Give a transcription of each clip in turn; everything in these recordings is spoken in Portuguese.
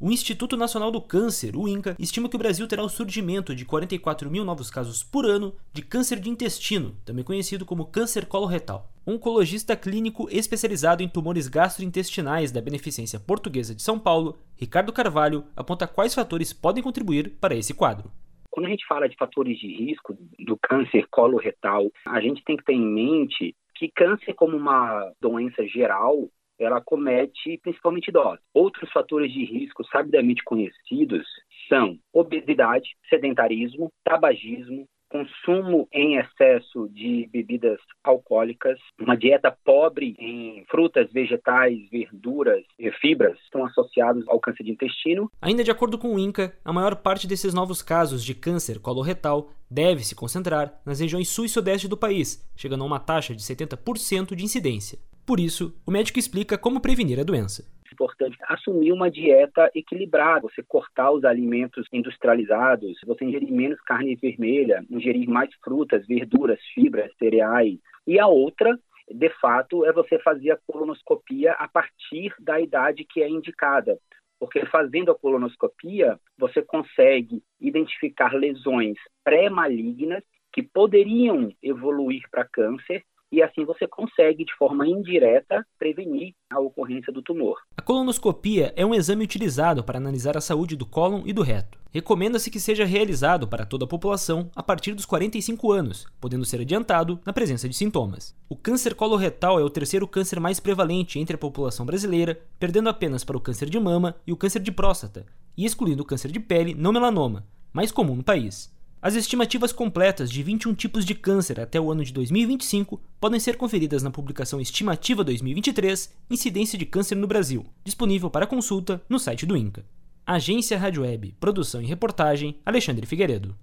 O Instituto Nacional do Câncer, o INCA, estima que o Brasil terá o surgimento de 44 mil novos casos por ano de câncer de intestino, também conhecido como câncer coloretal. Oncologista clínico especializado em tumores gastrointestinais da Beneficência Portuguesa de São Paulo, Ricardo Carvalho, aponta quais fatores podem contribuir para esse quadro. Quando a gente fala de fatores de risco do câncer coloretal, a gente tem que ter em mente que câncer como uma doença geral ela comete principalmente idosos. Outros fatores de risco sabidamente conhecidos são obesidade, sedentarismo, tabagismo, consumo em excesso de bebidas alcoólicas, uma dieta pobre em frutas, vegetais, verduras e fibras estão associados ao câncer de intestino. Ainda de acordo com o INCA, a maior parte desses novos casos de câncer coloretal deve se concentrar nas regiões sul e sudeste do país, chegando a uma taxa de 70% de incidência. Por isso, o médico explica como prevenir a doença é importante assumir uma dieta equilibrada, você cortar os alimentos industrializados, você ingerir menos carne vermelha, ingerir mais frutas, verduras, fibras, cereais. E a outra, de fato, é você fazer a colonoscopia a partir da idade que é indicada. Porque fazendo a colonoscopia, você consegue identificar lesões pré-malignas que poderiam evoluir para câncer e assim você consegue, de forma indireta, prevenir a ocorrência do tumor. A colonoscopia é um exame utilizado para analisar a saúde do cólon e do reto. Recomenda-se que seja realizado para toda a população a partir dos 45 anos, podendo ser adiantado na presença de sintomas. O câncer coloretal é o terceiro câncer mais prevalente entre a população brasileira, perdendo apenas para o câncer de mama e o câncer de próstata, e excluindo o câncer de pele não melanoma, mais comum no país. As estimativas completas de 21 tipos de câncer até o ano de 2025 podem ser conferidas na publicação Estimativa 2023 Incidência de Câncer no Brasil, disponível para consulta no site do INCA. Agência Rádio Web, produção e reportagem, Alexandre Figueiredo.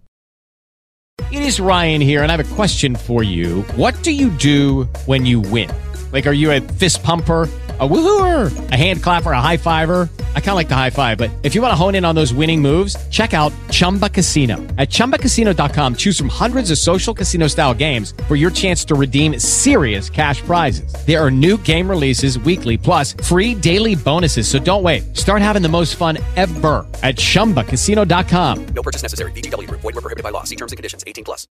It is Ryan here and I have a question for you. What do you do when you win? Like, are you a fist pumper? a woohooer, a hand clapper, a high fiver. I kind of like the high five, but if you want to hone in on those winning moves, check out Chumba Casino. At ChumbaCasino.com, choose from hundreds of social casino style games for your chance to redeem serious cash prizes. There are new game releases weekly, plus free daily bonuses. So don't wait. Start having the most fun ever at ChumbaCasino.com. No purchase necessary. VGW. Void were prohibited by law. See terms and conditions. 18 plus.